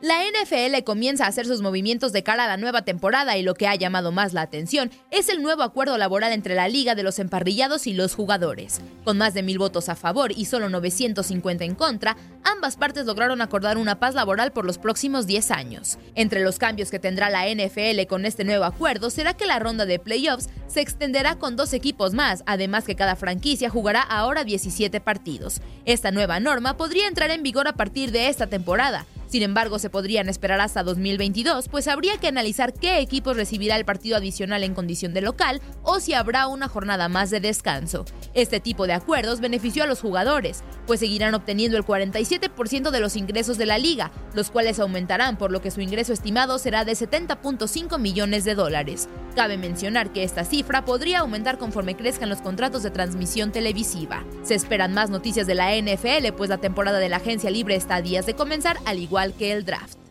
La NFL comienza a hacer sus movimientos de cara a la nueva temporada y lo que ha llamado más la atención es el nuevo acuerdo laboral entre la Liga de los Emparrillados y los jugadores. Con más de mil votos a favor y solo 950 en contra, ambas partes lograron acordar una paz laboral por los próximos 10 años. Entre los cambios que tendrá la NFL con este nuevo acuerdo será que la ronda de playoffs se extenderá con dos equipos más, además que cada franquicia jugará ahora 17 partidos. Esta nueva norma podría entrar en vigor a partir de esta temporada, sin embargo, se podrían esperar hasta 2022, pues habría que analizar qué equipos recibirá el partido adicional en condición de local o si habrá una jornada más de descanso. Este tipo de acuerdos benefició a los jugadores, pues seguirán obteniendo el 47% de los ingresos de la liga, los cuales aumentarán por lo que su ingreso estimado será de 70.5 millones de dólares. Cabe mencionar que esta cifra podría aumentar conforme crezcan los contratos de transmisión televisiva. Se esperan más noticias de la NFL, pues la temporada de la agencia libre está a días de comenzar, al igual que el draft.